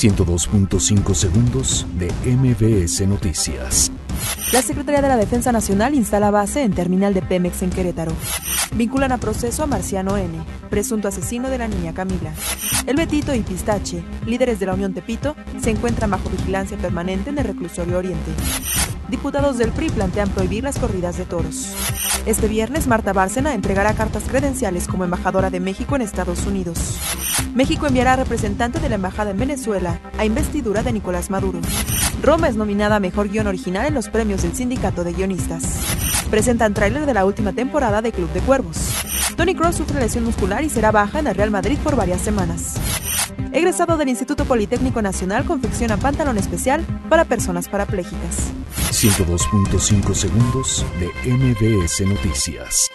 102.5 segundos de MBS Noticias. La Secretaría de la Defensa Nacional instala base en terminal de Pemex en Querétaro. Vinculan a proceso a Marciano N., presunto asesino de la niña Camila. El Betito y Pistache, líderes de la Unión Tepito, se encuentran bajo vigilancia permanente en el reclusorio Oriente. Diputados del PRI plantean prohibir las corridas de toros. Este viernes, Marta Bárcena entregará cartas credenciales como embajadora de México en Estados Unidos. México enviará representante de la embajada en Venezuela a investidura de Nicolás Maduro. Roma es nominada a Mejor Guión Original en los premios del Sindicato de Guionistas. Presentan tráiler de la última temporada de Club de Cuervos. Tony Cross sufre lesión muscular y será baja en el Real Madrid por varias semanas. Egresado del Instituto Politécnico Nacional confecciona pantalón especial para personas parapléjicas. 102.5 segundos de MBS Noticias.